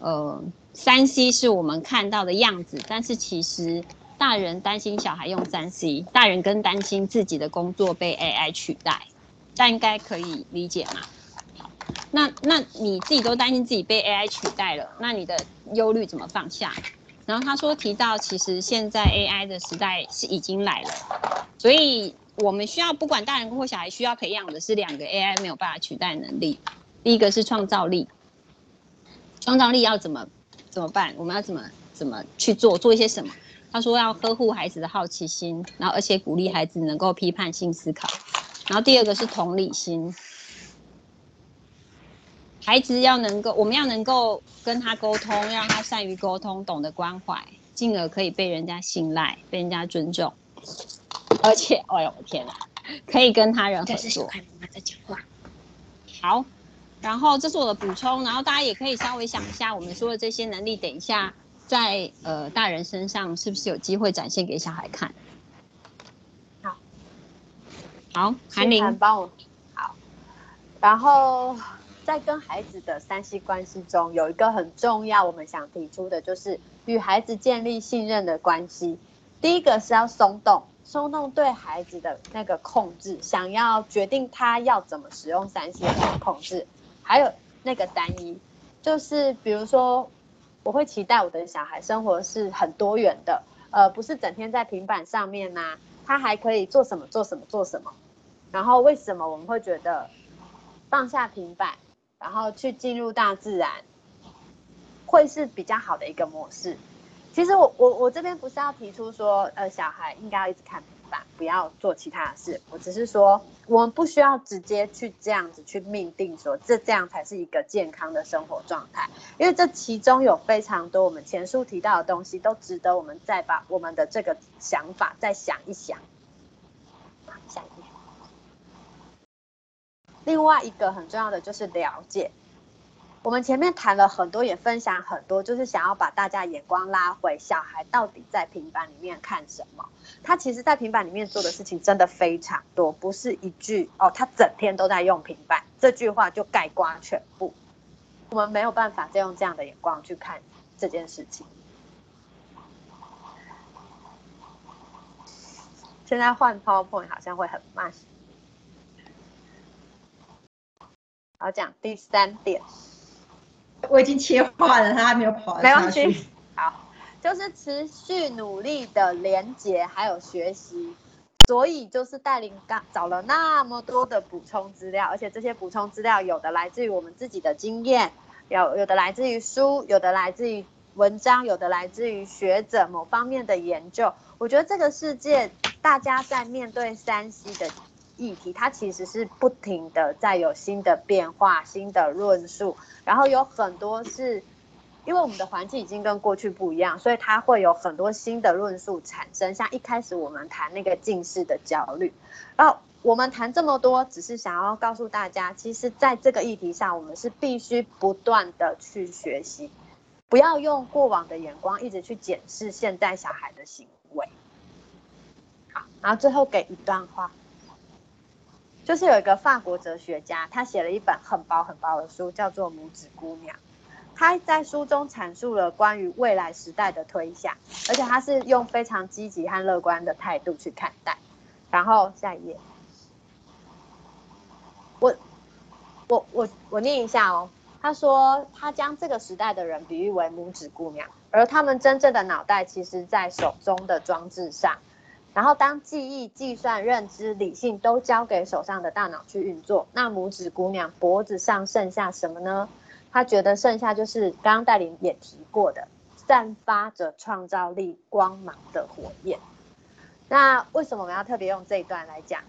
呃，三 C 是我们看到的样子，但是其实大人担心小孩用三 C，大人更担心自己的工作被 AI 取代，但应该可以理解嘛？那那你自己都担心自己被 AI 取代了，那你的忧虑怎么放下？然后他说提到，其实现在 AI 的时代是已经来了，所以我们需要不管大人或小孩需要培养的是两个 AI 没有办法取代能力，第一个是创造力。创造力要怎么怎么办？我们要怎么怎么去做做一些什么？他说要呵护孩子的好奇心，然后而且鼓励孩子能够批判性思考。然后第二个是同理心，孩子要能够，我们要能够跟他沟通，让他善于沟通，懂得关怀，进而可以被人家信赖，被人家尊重。而且，哎呦我天哪，可以跟他人合作。妈妈在讲话。好。然后这是我的补充，然后大家也可以稍微想一下，我们说的这些能力，等一下在呃大人身上是不是有机会展现给小孩看？好，好，韩玲帮我好。然后在跟孩子的三系关系中，有一个很重要，我们想提出的就是与孩子建立信任的关系。第一个是要松动，松动对孩子的那个控制，想要决定他要怎么使用三系的控制。还有那个单一，就是比如说，我会期待我的小孩生活是很多元的，呃，不是整天在平板上面呐，他还可以做什么做什么做什么。然后为什么我们会觉得放下平板，然后去进入大自然，会是比较好的一个模式？其实我我我这边不是要提出说，呃，小孩应该要一直看平板。不要做其他的事，我只是说，我们不需要直接去这样子去命定说，这这样才是一个健康的生活状态，因为这其中有非常多我们前述提到的东西，都值得我们再把我们的这个想法再想一想。下一页。另外一个很重要的就是了解。我们前面谈了很多，也分享很多，就是想要把大家眼光拉回小孩到底在平板里面看什么。他其实，在平板里面做的事情真的非常多，不是一句哦，他整天都在用平板这句话就概括全部。我们没有办法再用这样的眼光去看这件事情。现在换 PowerPoint 好像会很慢。好，讲第三点。我已经切换了，他还没有跑。没关系，好，就是持续努力的连接还有学习，所以就是带领刚找了那么多的补充资料，而且这些补充资料有的来自于我们自己的经验，有有的来自于书，有的来自于文章，有的来自于学者某方面的研究。我觉得这个世界大家在面对山西的。议题它其实是不停的在有新的变化、新的论述，然后有很多是因为我们的环境已经跟过去不一样，所以它会有很多新的论述产生。像一开始我们谈那个近视的焦虑，然后我们谈这么多，只是想要告诉大家，其实在这个议题上，我们是必须不断的去学习，不要用过往的眼光一直去检视现在小孩的行为。好，然后最后给一段话。就是有一个法国哲学家，他写了一本很薄很薄的书，叫做《拇指姑娘》。他在书中阐述了关于未来时代的推想，而且他是用非常积极和乐观的态度去看待。然后下一页，我我我我念一下哦。他说，他将这个时代的人比喻为拇指姑娘，而他们真正的脑袋其实在手中的装置上。然后，当记忆、计算、认知、理性都交给手上的大脑去运作，那拇指姑娘脖子上剩下什么呢？她觉得剩下就是刚刚戴琳也提过的，散发着创造力光芒的火焰。那为什么我们要特别用这一段来讲？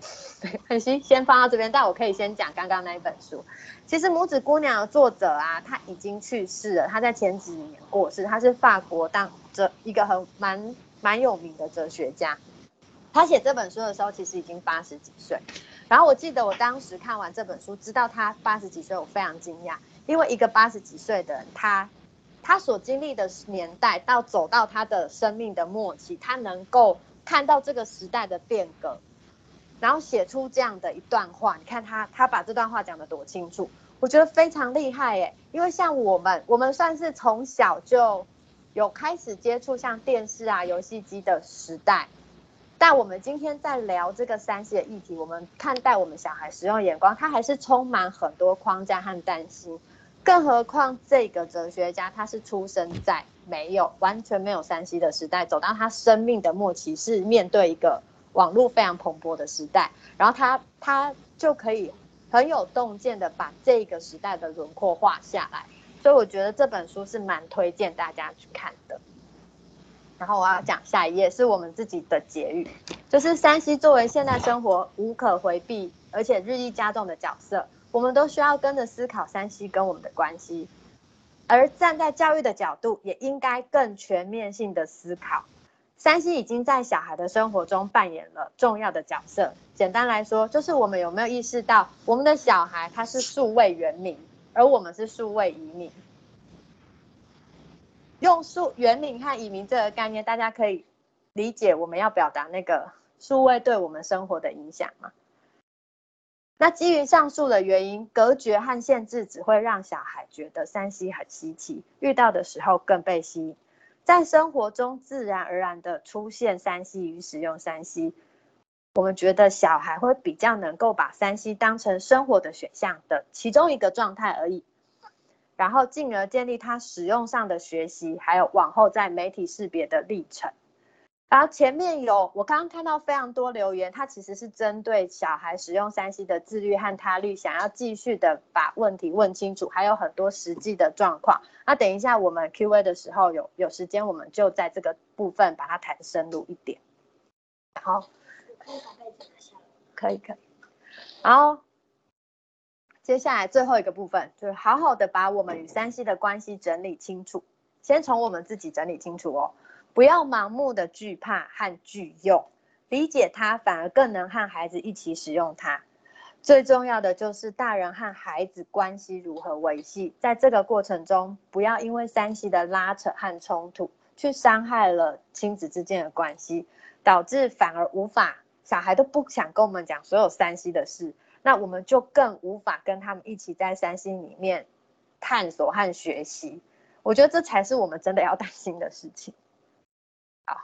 很行，先放到这边，但我可以先讲刚刚那一本书。其实拇指姑娘的作者啊，他已经去世了，他在前几年过世，他是法国当这一个很蛮。蛮有名的哲学家，他写这本书的时候其实已经八十几岁。然后我记得我当时看完这本书，知道他八十几岁，我非常惊讶，因为一个八十几岁的人，他他所经历的年代到走到他的生命的末期，他能够看到这个时代的变革，然后写出这样的一段话。你看他他把这段话讲得多清楚，我觉得非常厉害耶，因为像我们，我们算是从小就有开始接触像电视啊、游戏机的时代。但我们今天在聊这个三 C 的议题，我们看待我们小孩使用眼光，他还是充满很多框架和担心。更何况这个哲学家，他是出生在没有完全没有三 C 的时代，走到他生命的末期，是面对一个网络非常蓬勃的时代，然后他他就可以很有洞见的把这个时代的轮廓画下来。所以我觉得这本书是蛮推荐大家去看的。然后我要讲下一页是我们自己的结语，就是山西作为现代生活无可回避而且日益加重的角色，我们都需要跟着思考山西跟我们的关系，而站在教育的角度，也应该更全面性的思考，山西已经在小孩的生活中扮演了重要的角色。简单来说，就是我们有没有意识到，我们的小孩他是数位原民，而我们是数位移民。用数园林和移民这个概念，大家可以理解我们要表达那个数位对我们生活的影响吗？那基于上述的原因，隔绝和限制只会让小孩觉得三 C 很稀奇，遇到的时候更被吸引，在生活中自然而然的出现三 C 与使用三 C，我们觉得小孩会比较能够把三 C 当成生活的选项的其中一个状态而已。然后进而建立他使用上的学习，还有往后在媒体识别的历程。然后前面有我刚刚看到非常多留言，他其实是针对小孩使用三 C 的自律和他律，想要继续的把问题问清楚，还有很多实际的状况。那等一下我们 Q&A 的时候有有时间，我们就在这个部分把它谈深入一点。好，可以可以可以。然后。接下来最后一个部分，就是好好的把我们与三西的关系整理清楚。先从我们自己整理清楚哦，不要盲目的惧怕和拒用，理解它反而更能和孩子一起使用它。最重要的就是大人和孩子关系如何维系，在这个过程中，不要因为三西的拉扯和冲突，去伤害了亲子之间的关系，导致反而无法，小孩都不想跟我们讲所有山西的事。那我们就更无法跟他们一起在山西里面探索和学习，我觉得这才是我们真的要担心的事情。好，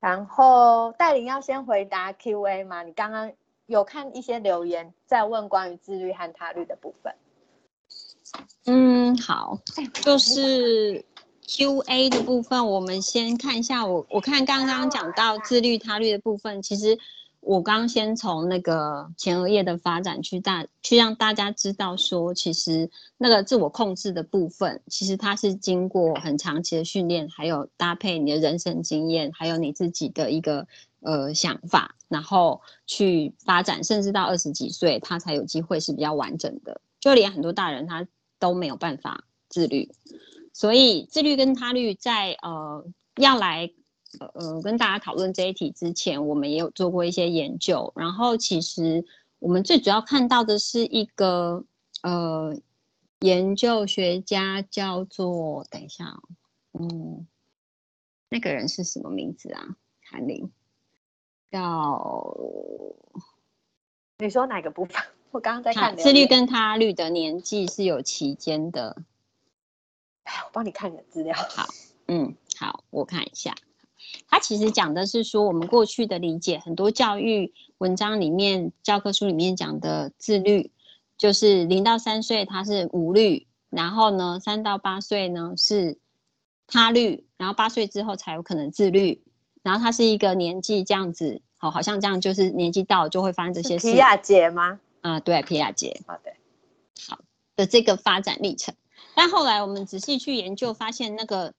然后戴琳要先回答 Q&A 吗？你刚刚有看一些留言在问关于自律和他律的部分。嗯，好，就是 Q&A 的部分，我们先看一下。我我看刚刚讲到自律他律的部分，其实。我刚先从那个前额叶的发展去大去让大家知道说，其实那个自我控制的部分，其实它是经过很长期的训练，还有搭配你的人生经验，还有你自己的一个呃想法，然后去发展，甚至到二十几岁，他才有机会是比较完整的。就连很多大人他都没有办法自律，所以自律跟他律在呃要来。呃，跟大家讨论这一题之前，我们也有做过一些研究。然后，其实我们最主要看到的是一个呃，研究学家叫做……等一下，嗯，那个人是什么名字啊？韩林，叫你说哪个部分？我刚刚在看自律跟他律的年纪是有期间的。哎，我帮你看你的资料。好，嗯，好，我看一下。他其实讲的是说，我们过去的理解，很多教育文章里面、教科书里面讲的自律，就是零到三岁他是无律，然后呢，三到八岁呢是他律，然后八岁之后才有可能自律，然后他是一个年纪这样子，好，好像这样就是年纪到了就会发生这些事。皮亚杰吗？啊，对，皮亚杰。好的，好的这个发展历程，但后来我们仔细去研究，发现那个。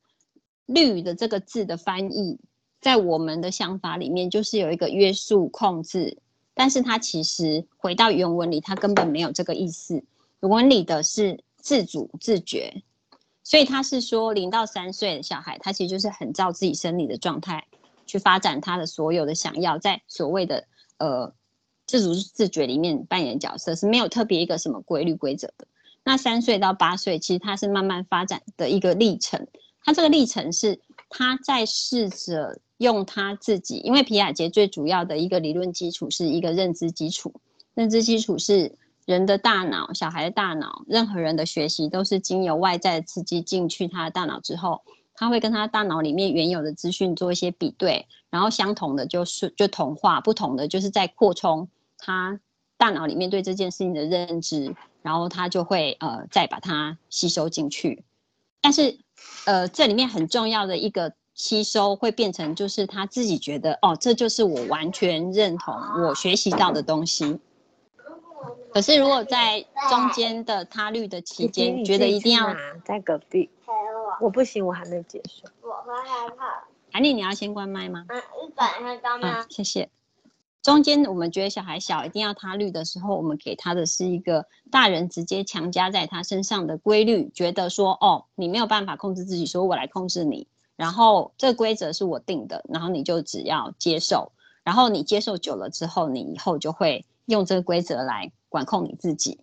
律的这个字的翻译，在我们的想法里面，就是有一个约束控制，但是它其实回到原文里，它根本没有这个意思。原文里的是自主自觉，所以他是说零到三岁的小孩，他其实就是很照自己生理的状态去发展他的所有的想要，在所谓的呃自主自觉里面扮演角色，是没有特别一个什么规律规则的。那三岁到八岁，其实他是慢慢发展的一个历程。他这个历程是他在试着用他自己，因为皮亚杰最主要的一个理论基础是一个认知基础，认知基础是人的大脑、小孩的大脑，任何人的学习都是经由外在的刺激进去他的大脑之后，他会跟他大脑里面原有的资讯做一些比对，然后相同的就是就同化，不同的就是在扩充他大脑里面对这件事情的认知，然后他就会呃再把它吸收进去。但是呃这里面很重要的一个吸收会变成就是他自己觉得哦这就是我完全认同我学习到的东西。可是如果在中间的他律的期间，觉得一定要在隔壁，我不行，我还没结束。我会害怕。韩丽，你要先关麦吗？嗯，日本还刚啊吗，？谢谢。中间我们觉得小孩小一定要他律的时候，我们给他的是一个大人直接强加在他身上的规律，觉得说哦，你没有办法控制自己，所以我来控制你。然后这个规则是我定的，然后你就只要接受。然后你接受久了之后，你以后就会用这个规则来管控你自己。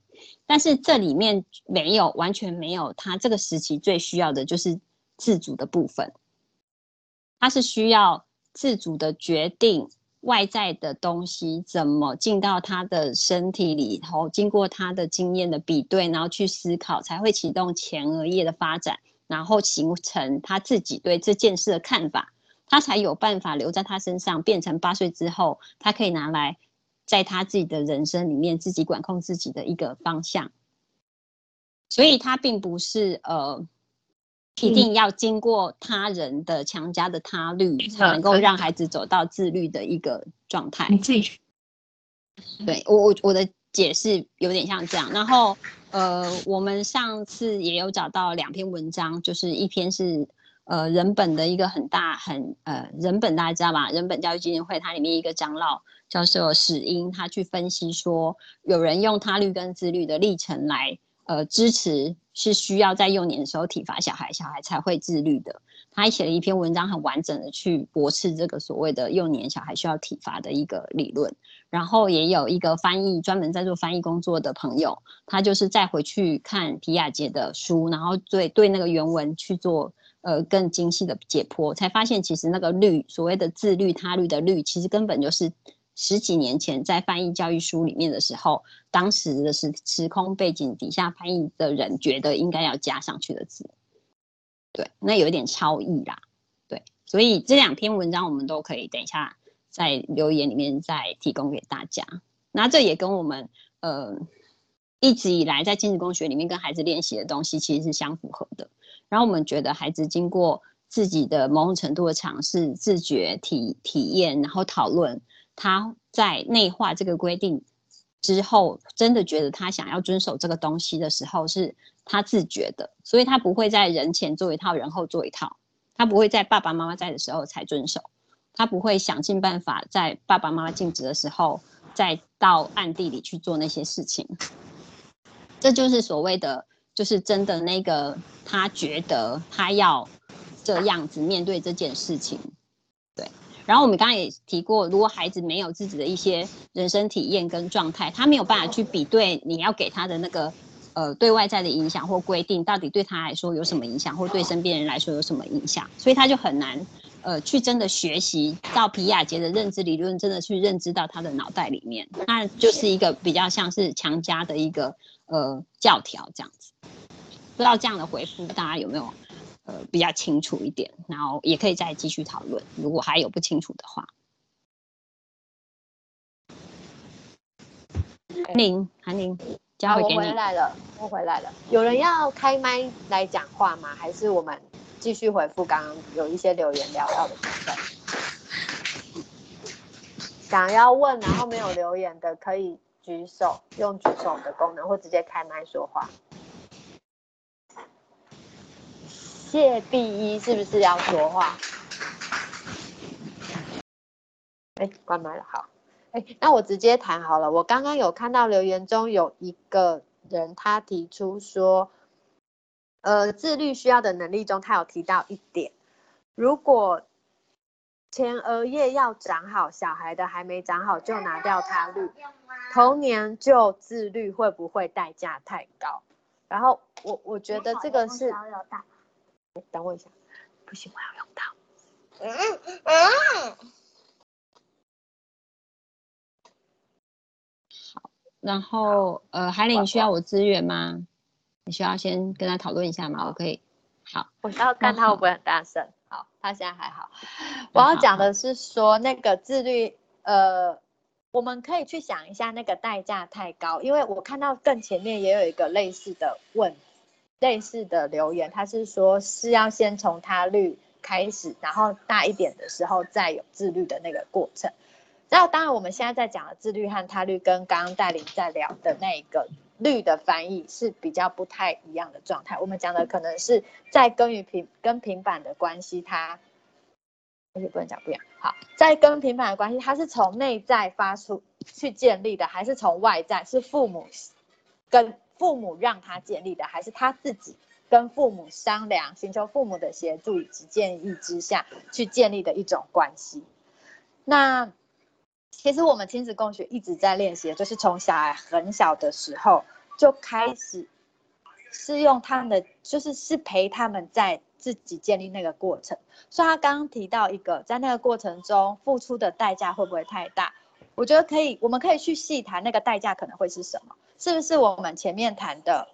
但是这里面没有完全没有他这个时期最需要的就是自主的部分。他是需要自主的决定外在的东西怎么进到他的身体里头，经过他的经验的比对，然后去思考，才会启动前额叶的发展，然后形成他自己对这件事的看法，他才有办法留在他身上，变成八岁之后，他可以拿来在他自己的人生里面自己管控自己的一个方向。所以他并不是呃。一定要经过他人的强加的他律，才能够让孩子走到自律的一个状态。你自己去对我我我的解释有点像这样。然后呃，我们上次也有找到两篇文章，就是一篇是呃人本的一个很大很呃人本大家知道吧？人本教育基金会它里面一个长老教授史英，他去分析说，有人用他律跟自律的历程来呃支持。是需要在幼年的时候体罚小孩，小孩才会自律的。他写了一篇文章，很完整的去驳斥这个所谓的幼年小孩需要体罚的一个理论。然后也有一个翻译专门在做翻译工作的朋友，他就是再回去看皮亚杰的书，然后对对那个原文去做呃更精细的解剖，才发现其实那个律所谓的自律他律的律，其实根本就是。十几年前在翻译教育书里面的时候，当时的时时空背景底下翻译的人觉得应该要加上去的字，对，那有一点超译啦，对，所以这两篇文章我们都可以等一下在留言里面再提供给大家。那这也跟我们呃一直以来在亲子工学里面跟孩子练习的东西其实是相符合的。然后我们觉得孩子经过自己的某种程度的尝试、自觉、体体验，然后讨论。他在内化这个规定之后，真的觉得他想要遵守这个东西的时候，是他自觉的，所以他不会在人前做一套，人后做一套。他不会在爸爸妈妈在的时候才遵守，他不会想尽办法在爸爸妈妈禁止的时候，再到暗地里去做那些事情。这就是所谓的，就是真的那个他觉得他要这样子面对这件事情。然后我们刚刚也提过，如果孩子没有自己的一些人生体验跟状态，他没有办法去比对你要给他的那个呃对外在的影响或规定，到底对他来说有什么影响，或对身边人来说有什么影响，所以他就很难呃去真的学习到皮亚杰的认知理论，真的去认知到他的脑袋里面，那就是一个比较像是强加的一个呃教条这样子。不知道这样的回复大家有没有？呃，比较清楚一点，然后也可以再继续讨论。如果还有不清楚的话，韩玲，韩玲，交回给你。回来了，我回来了。有人要开麦来讲话吗？还是我们继续回复刚刚有一些留言聊到的部分？想要问然后没有留言的，可以举手，用举手的功能，或直接开麦说话。谢第一是不是要说话？哎，关麦了，好。哎，那我直接谈好了。我刚刚有看到留言中有一个人他提出说，呃，自律需要的能力中，他有提到一点，如果前额叶要长好，小孩的还没长好就拿掉他律，童年就自律会不会代价太高？然后我我觉得这个是，等我一下，不行，我要用到。嗯嗯，好然后呃，海玲，你需要我支援吗？你需要先跟他讨论一下吗？我可以。好，我要看他会不会很大声。好，他现在还好。我要讲的是说那个自律，呃，我们可以去想一下那个代价太高，因为我看到更前面也有一个类似的问，类似的留言，他是说是要先从他律开始，然后大一点的时候再有自律的那个过程。然后当然我们现在在讲的自律和他律，跟刚刚戴琳在聊的那个律的翻译是比较不太一样的状态。我们讲的可能是在跟与平跟平板的关系，它而且不能讲不一样。好，在跟平板的关系，它是从内在发出去建立的，还是从外在？是父母跟父母让他建立的，还是他自己跟父母商量，寻求父母的协助以及建议之下去建立的一种关系？那其实我们亲子共学一直在练习，就是从小孩很小的时候就开始，是用他们的，就是是陪他们在自己建立那个过程。所以他刚刚提到一个，在那个过程中付出的代价会不会太大？我觉得可以，我们可以去细谈那个代价可能会是什么？是不是我们前面谈的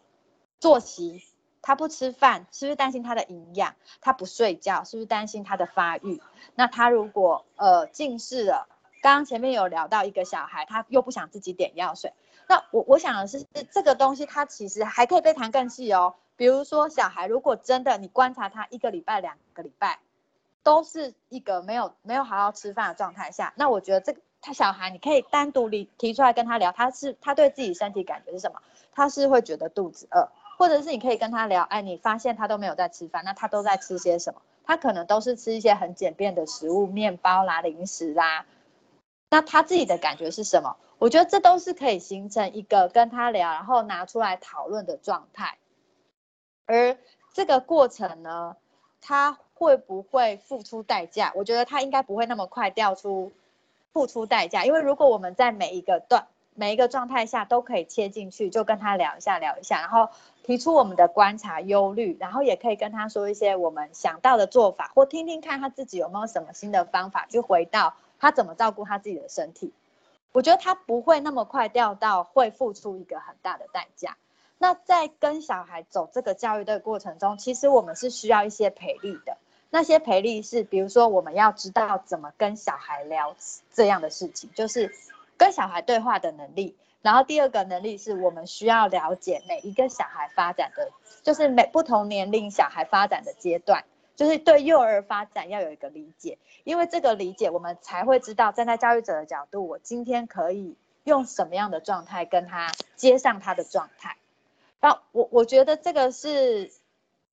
作息？他不吃饭，是不是担心他的营养？他不睡觉，是不是担心他的发育？那他如果呃近视了？刚刚前面有聊到一个小孩，他又不想自己点药水。那我我想的是，这个东西它其实还可以被谈更细哦。比如说，小孩如果真的你观察他一个礼拜、两个礼拜，都是一个没有没有好好吃饭的状态下，那我觉得这个他小孩你可以单独提提出来跟他聊，他是他对自己身体感觉是什么？他是会觉得肚子饿，或者是你可以跟他聊，哎，你发现他都没有在吃饭，那他都在吃些什么？他可能都是吃一些很简便的食物，面包啦、零食啦。那他自己的感觉是什么？我觉得这都是可以形成一个跟他聊，然后拿出来讨论的状态。而这个过程呢，他会不会付出代价？我觉得他应该不会那么快调出付出代价，因为如果我们在每一个段、每一个状态下都可以切进去，就跟他聊一下、聊一下，然后提出我们的观察、忧虑，然后也可以跟他说一些我们想到的做法，或听听看他自己有没有什么新的方法去回到。他怎么照顾他自己的身体？我觉得他不会那么快掉到会付出一个很大的代价。那在跟小孩走这个教育的过程中，其实我们是需要一些陪力的。那些培力是，比如说我们要知道怎么跟小孩聊这样的事情，就是跟小孩对话的能力。然后第二个能力是我们需要了解每一个小孩发展的，就是每不同年龄小孩发展的阶段。就是对幼儿发展要有一个理解，因为这个理解，我们才会知道站在教育者的角度，我今天可以用什么样的状态跟他接上他的状态。那我我觉得这个是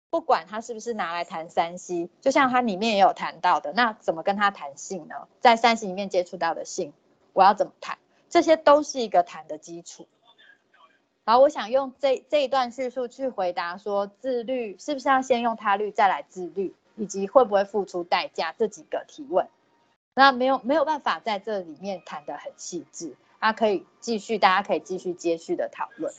不管他是不是拿来谈三 C，就像他里面也有谈到的，那怎么跟他谈性呢？在三 C 里面接触到的性，我要怎么谈？这些都是一个谈的基础。好，我想用这这一段叙述去回答说，自律是不是要先用他律再来自律，以及会不会付出代价这几个提问。那没有没有办法在这里面谈得很细致，他可以继续，大家可以继续接续的讨论。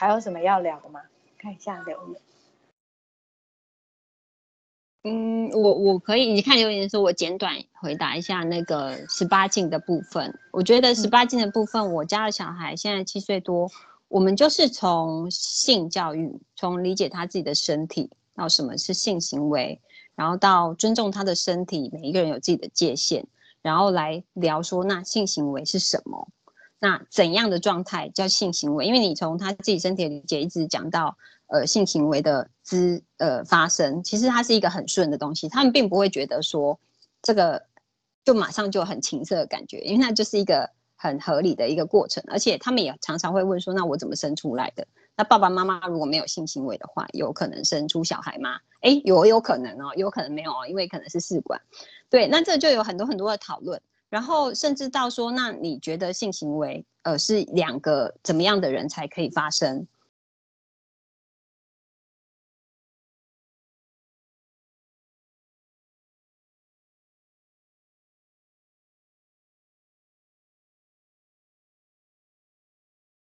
还有什么要聊的吗？看一下留言。嗯，我我可以，你看留言的时候，我简短回答一下那个十八禁的部分。我觉得十八禁的部分，我家的小孩现在七岁多，我们就是从性教育，从理解他自己的身体，到什么是性行为，然后到尊重他的身体，每一个人有自己的界限，然后来聊说那性行为是什么，那怎样的状态叫性行为？因为你从他自己身体理解一直讲到。呃，性行为的之呃发生，其实它是一个很顺的东西，他们并不会觉得说这个就马上就很情色的感觉，因为那就是一个很合理的一个过程，而且他们也常常会问说，那我怎么生出来的？那爸爸妈妈如果没有性行为的话，有可能生出小孩吗？哎，有有可能哦，有可能没有哦，因为可能是试管。对，那这就有很多很多的讨论，然后甚至到说，那你觉得性行为呃是两个怎么样的人才可以发生？